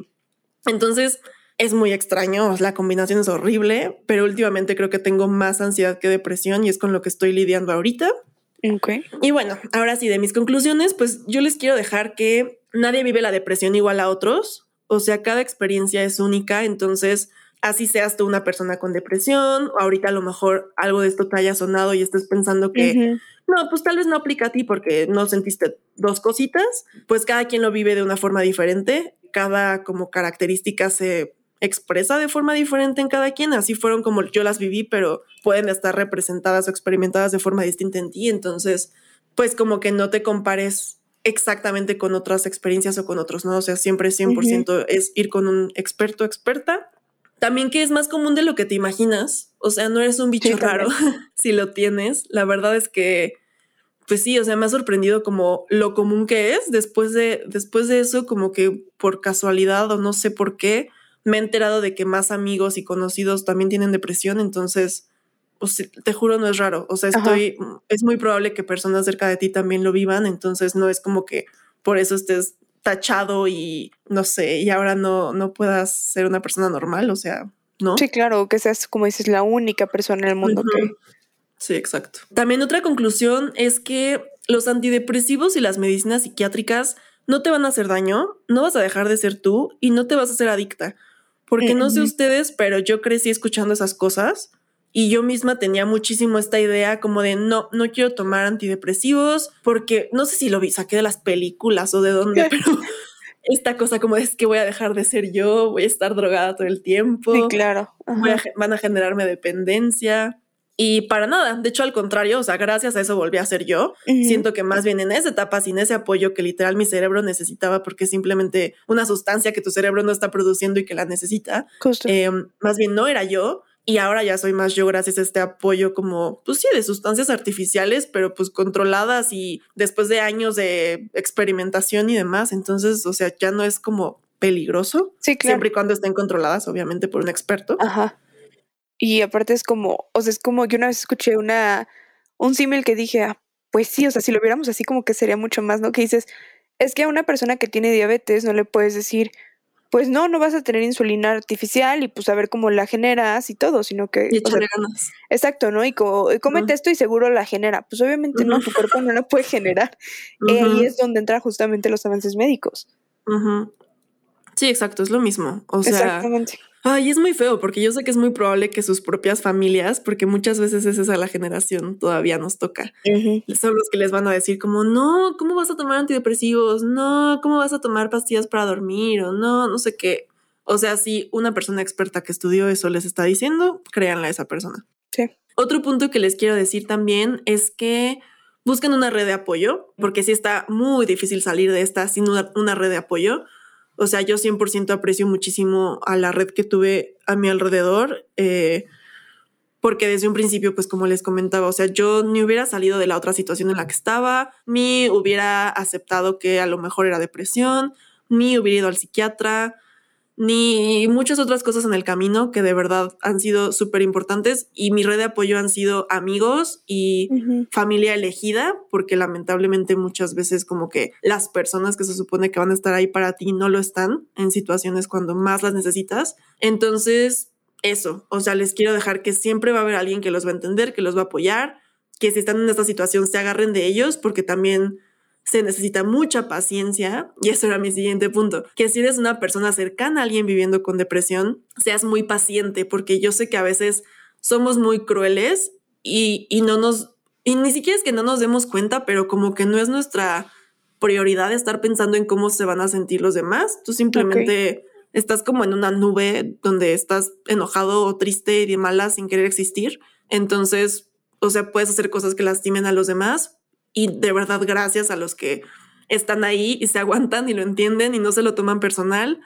entonces es muy extraño, la combinación es horrible, pero últimamente creo que tengo más ansiedad que depresión y es con lo que estoy lidiando ahorita.
Okay.
Y bueno, ahora sí, de mis conclusiones, pues yo les quiero dejar que nadie vive la depresión igual a otros, o sea, cada experiencia es única, entonces así seas tú una persona con depresión, o ahorita a lo mejor algo de esto te haya sonado y estés pensando que no, pues tal vez no aplica a ti porque no sentiste dos cositas, pues cada quien lo vive de una forma diferente, cada como característica se expresa de forma diferente en cada quien, así fueron como yo las viví, pero pueden estar representadas o experimentadas de forma distinta en ti, entonces, pues como que no te compares exactamente con otras experiencias o con otros, ¿no? O sea, siempre 100% es ir con un experto, experta. También que es más común de lo que te imaginas, o sea, no eres un bicho raro si lo tienes, la verdad es que pues sí, o sea, me ha sorprendido como lo común que es. Después de, después de eso, como que por casualidad o no sé por qué, me he enterado de que más amigos y conocidos también tienen depresión, entonces, pues, te juro, no es raro. O sea, estoy, es muy probable que personas cerca de ti también lo vivan, entonces no es como que por eso estés tachado y no sé, y ahora no, no puedas ser una persona normal, o sea, ¿no?
Sí, claro, que seas, como dices, la única persona en el mundo que...
Sí, exacto. También otra conclusión es que los antidepresivos y las medicinas psiquiátricas no te van a hacer daño, no vas a dejar de ser tú y no te vas a hacer adicta. Porque no sé ustedes, pero yo crecí escuchando esas cosas y yo misma tenía muchísimo esta idea como de no, no quiero tomar antidepresivos porque no sé si lo vi, saqué de las películas o de dónde, pero esta cosa como es que voy a dejar de ser yo, voy a estar drogada todo el tiempo.
Sí, claro.
van a generarme dependencia. Y para nada, de hecho al contrario, o sea, gracias a eso volví a ser yo. Siento que más bien en esa etapa, sin ese apoyo que literal mi cerebro necesitaba, porque es simplemente una sustancia que tu cerebro no está produciendo y que la necesita, eh, más bien no era yo. Y ahora ya soy más yo gracias a este apoyo como, pues sí, de sustancias artificiales, pero pues controladas y después de años de experimentación y demás. Entonces, o sea, ya no es como peligroso.
Sí, claro.
Siempre y cuando estén controladas, obviamente, por un experto.
Ajá. Y aparte es como, o sea, es como que una vez escuché una, un símil que dije, ah, pues sí, o sea, si lo viéramos así como que sería mucho más, ¿no? Que dices, es que a una persona que tiene diabetes no le puedes decir, pues no, no vas a tener insulina artificial y pues a ver cómo la generas y todo, sino que...
Y ganas.
Exacto, ¿no? Y, comete esto y seguro la genera. Pues obviamente no, tu cuerpo no la puede generar. Y ahí es donde entran justamente los avances médicos.
Sí, exacto, es lo mismo. O sea, Exactamente. Ay, es muy feo porque yo sé que es muy probable que sus propias familias, porque muchas veces es esa la generación, todavía nos toca. Son los que les van a decir como, no, ¿cómo vas a tomar antidepresivos? No, ¿cómo vas a tomar pastillas para dormir? O no, no sé qué. O sea, si una persona experta que estudió eso les está diciendo, créanla a esa persona.
Sí.
Otro punto que les quiero decir también es que busquen una red de apoyo, porque sí está muy difícil salir de esta sin una red de apoyo o sea, yo 100% aprecio muchísimo a la red que tuve a mi alrededor, eh, porque desde un principio, pues como les comentaba, o sea, yo ni hubiera salido de la otra situación en la que estaba, ni hubiera aceptado que a lo mejor era depresión, ni hubiera ido al psiquiatra, ni muchas otras cosas en el camino que de verdad han sido súper importantes y mi red de apoyo han sido amigos y familia elegida, porque lamentablemente muchas veces como que las personas que se supone que van a estar ahí para ti no lo están en situaciones cuando más las necesitas. Entonces, eso, o sea, les quiero dejar que siempre va a haber alguien que los va a entender, que los va a apoyar, que si están en esta situación se agarren de ellos, porque también se necesita mucha paciencia y eso era mi siguiente punto, que si eres una persona cercana a alguien viviendo con depresión, seas muy paciente porque yo sé que a veces somos muy crueles y, no nos, y ni siquiera es que no nos demos cuenta, pero como que no es nuestra prioridad estar pensando en cómo se van a sentir los demás, tú simplemente... Estás como en una nube donde estás enojado o triste y de mala sin querer existir. Entonces, o sea, puedes hacer cosas que lastimen a los demás, y de verdad gracias a los que están ahí y se aguantan y lo entienden y no se lo toman personal,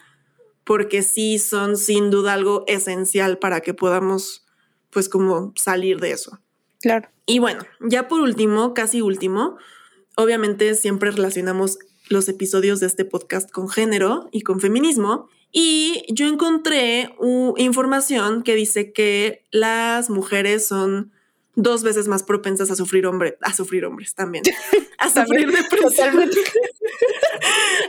porque sí son sin duda algo esencial para que podamos pues como salir de eso.
Claro.
Y bueno, ya por último, casi último, obviamente siempre relacionamos los episodios de este podcast con género y con feminismo. Y yo encontré información que dice que las mujeres son dos veces más propensas a sufrir hombre, a sufrir hombres también, a sufrir depresión,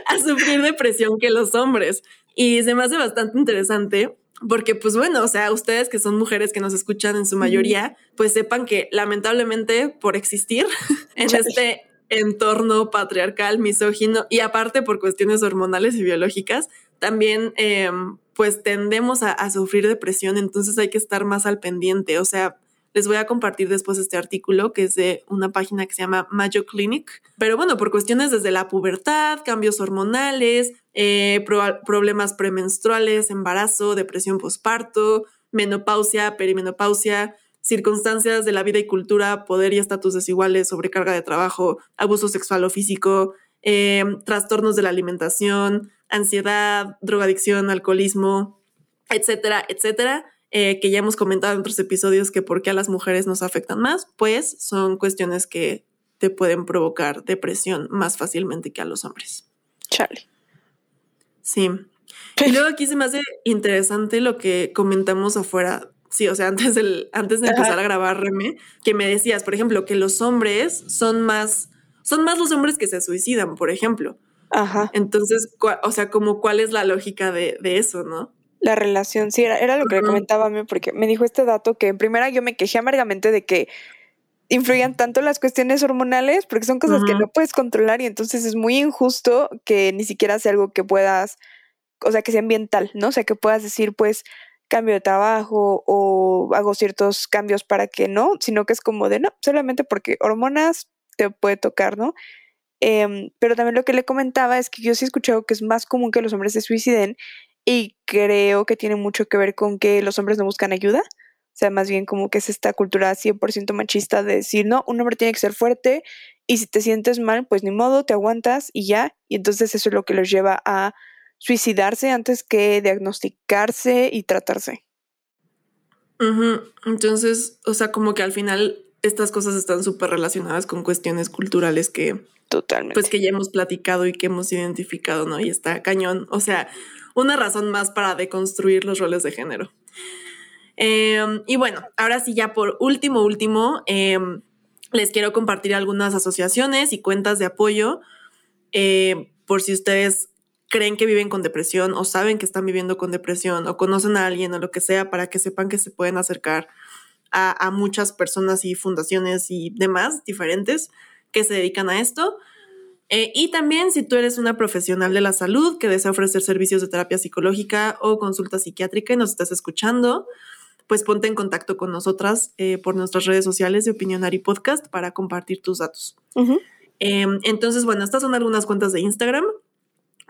a sufrir depresión que los hombres. Y se me hace bastante interesante porque pues bueno, o sea, ustedes que son mujeres que nos escuchan en su mayoría, pues sepan que lamentablemente por existir en este entorno patriarcal, misógino y aparte por cuestiones hormonales y biológicas, también em, pues tendemos a, a, sufrir depresión, entonces hay que estar más al pendiente. O sea, les voy a compartir después este artículo que es de una página que se llama Mayo Clinic, pero bueno, por cuestiones desde la pubertad, cambios hormonales, eh, problemas premenstruales, embarazo, depresión postparto, menopausia, perimenopausia, circunstancias de la vida y cultura, poder y estatus desiguales, sobrecarga de trabajo, abuso sexual o físico, eh, trastornos de la alimentación, ansiedad, drogadicción, alcoholismo, etcétera, etcétera, eh, que ya hemos comentado en otros episodios que por qué a las mujeres nos afectan más, pues son cuestiones que te pueden provocar depresión más fácilmente que a los hombres.
Charlie.
Sí. Y luego aquí se me hace interesante lo que comentamos afuera sí, o sea, antes, del, antes de empezar a grabar, Reme, que me decías, por ejemplo, que los hombres son más, son más los hombres que se suicidan, por ejemplo.
Ajá.
Entonces, o sea, como cuál es la lógica de, de eso, ¿no?
La relación, sí, era, era lo que le comentaba a mí, porque me dijo este dato que en primera yo me quejé amargamente de que influían tanto las cuestiones hormonales, porque son cosas que no puedes controlar y entonces es muy injusto que ni siquiera sea algo que puedas, o sea, que sea ambiental, ¿no? O sea, que puedas decir, pues, cambio de trabajo o hago ciertos cambios para que no, sino que es como de no, solamente porque hormonas te puede tocar, ¿no? Em, pero también lo que le comentaba es que yo sí he escuchado que es más común que los hombres se suiciden y creo que tiene mucho que ver con que los hombres no buscan ayuda. O sea, más bien como que es esta cultura 100% machista de decir, no, un hombre tiene que ser fuerte y si te sientes mal, pues ni modo, te aguantas y ya. Y entonces eso es lo que los lleva a suicidarse antes que diagnosticarse y tratarse.
Entonces, o sea, como que al final estas cosas están súper relacionadas con cuestiones culturales que...
Totalmente.
Pues que ya hemos platicado y que hemos identificado, ¿no? Y está cañón. O sea, una razón más para deconstruir los roles de género. Em, y bueno, ahora sí, ya por último, último, em, les quiero compartir algunas asociaciones y cuentas de apoyo eh, por si ustedes creen que viven con depresión o saben que están viviendo con depresión o conocen a alguien o lo que sea para que sepan que se pueden acercar a, muchas personas y fundaciones y demás diferentes que se dedican a esto. Eh, y también si tú eres una profesional de la salud que desea ofrecer servicios de terapia psicológica o consulta psiquiátrica y nos estás escuchando, pues ponte en contacto con nosotras eh, por nuestras redes sociales de Opinionary Podcast para compartir tus datos. Em, entonces, bueno, estas son algunas cuentas de Instagram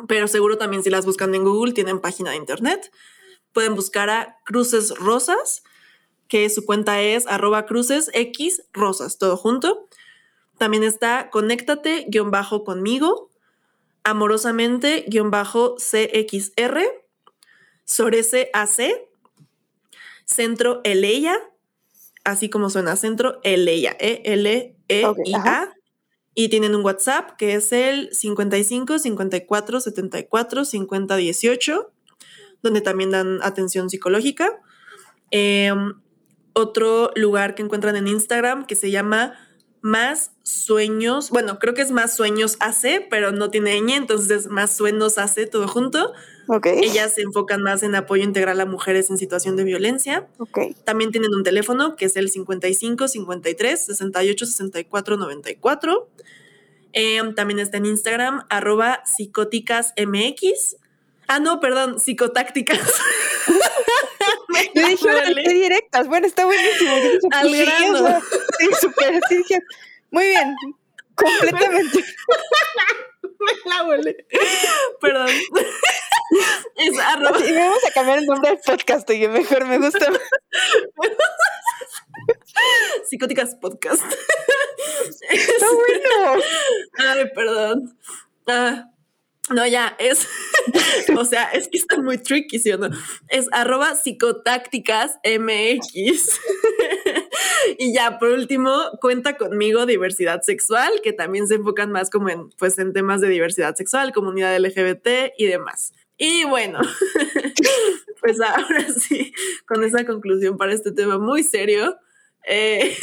pero seguro también si las buscan en Google tienen página de internet. Pueden buscar a Cruces Rosas, que su cuenta es arroba cruces x rosas, todo junto. También está conéctate guion bajo conmigo, amorosamente guion bajo cxr, Sorese AC, Centro Eleya, así como suena, Centro Eleya, E-L-E-I-A. Y tienen un WhatsApp que es el 55 54 74 50 18, donde también dan atención psicológica. Em, otro lugar que encuentran en Instagram que se llama Más Sueños, bueno, creo que es Más Sueños AC, pero no tiene ñ, entonces es Más Sueños AC todo junto.
Okay.
Ellas se enfocan más en apoyo integral a mujeres en situación de violencia.
Okay.
También tienen un teléfono que es el 55 53 68 64 94. también está en Instagram, arroba psicóticas MX. Ah, no, perdón, psicotácticas.
Me dije directas. Bueno, está buenísimo.
Al grano.
Sí, súper. Muy bien. Completamente.
Me la huele. Perdón. Es arroba.
Y vamos a cambiar el nombre del podcast, oye, mejor me gusta.
Psicóticas Podcast.
Está bueno.
Ay, perdón. Ah, no, ya, es, o sea, es que está muy tricky, ¿sí o no? Es arroba psicotácticas MX. y ya, por último, cuenta conmigo diversidad sexual, que también se enfocan más como en, pues, en temas de diversidad sexual, comunidad LGBT y demás. Y bueno, pues ahora sí, con esa conclusión para este tema muy serio. Eh,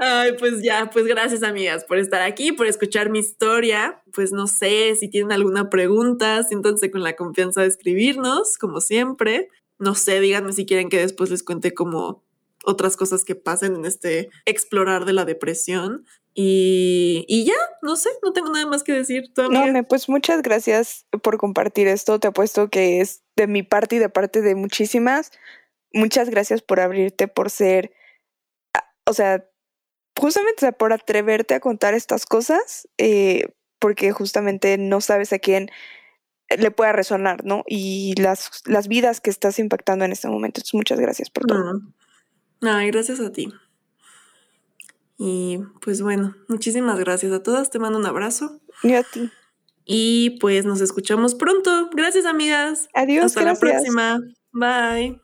Ay, pues ya, pues gracias amigas por estar aquí, por escuchar mi historia. Pues no sé si tienen alguna pregunta, siéntanse con la confianza de escribirnos, como siempre. No sé, díganme si quieren que después les cuente como otras cosas que pasen en este explorar de la depresión. Y, y ya, no sé, no tengo nada más que decir.
No, pues muchas gracias por compartir esto. Te apuesto que es de mi parte y de parte de muchísimas. Muchas gracias por abrirte, por ser, o sea, justamente por atreverte a contar estas cosas, eh, porque justamente no sabes a quién le pueda resonar, ¿no? Y las, las vidas que estás impactando en este momento. Entonces, muchas gracias por todo.
Ay, gracias a ti. Y pues bueno, muchísimas gracias a todas. Te mando un abrazo.
Y a ti.
Y pues nos escuchamos pronto. Gracias, amigas.
Adiós.
Hasta la próxima. Bye.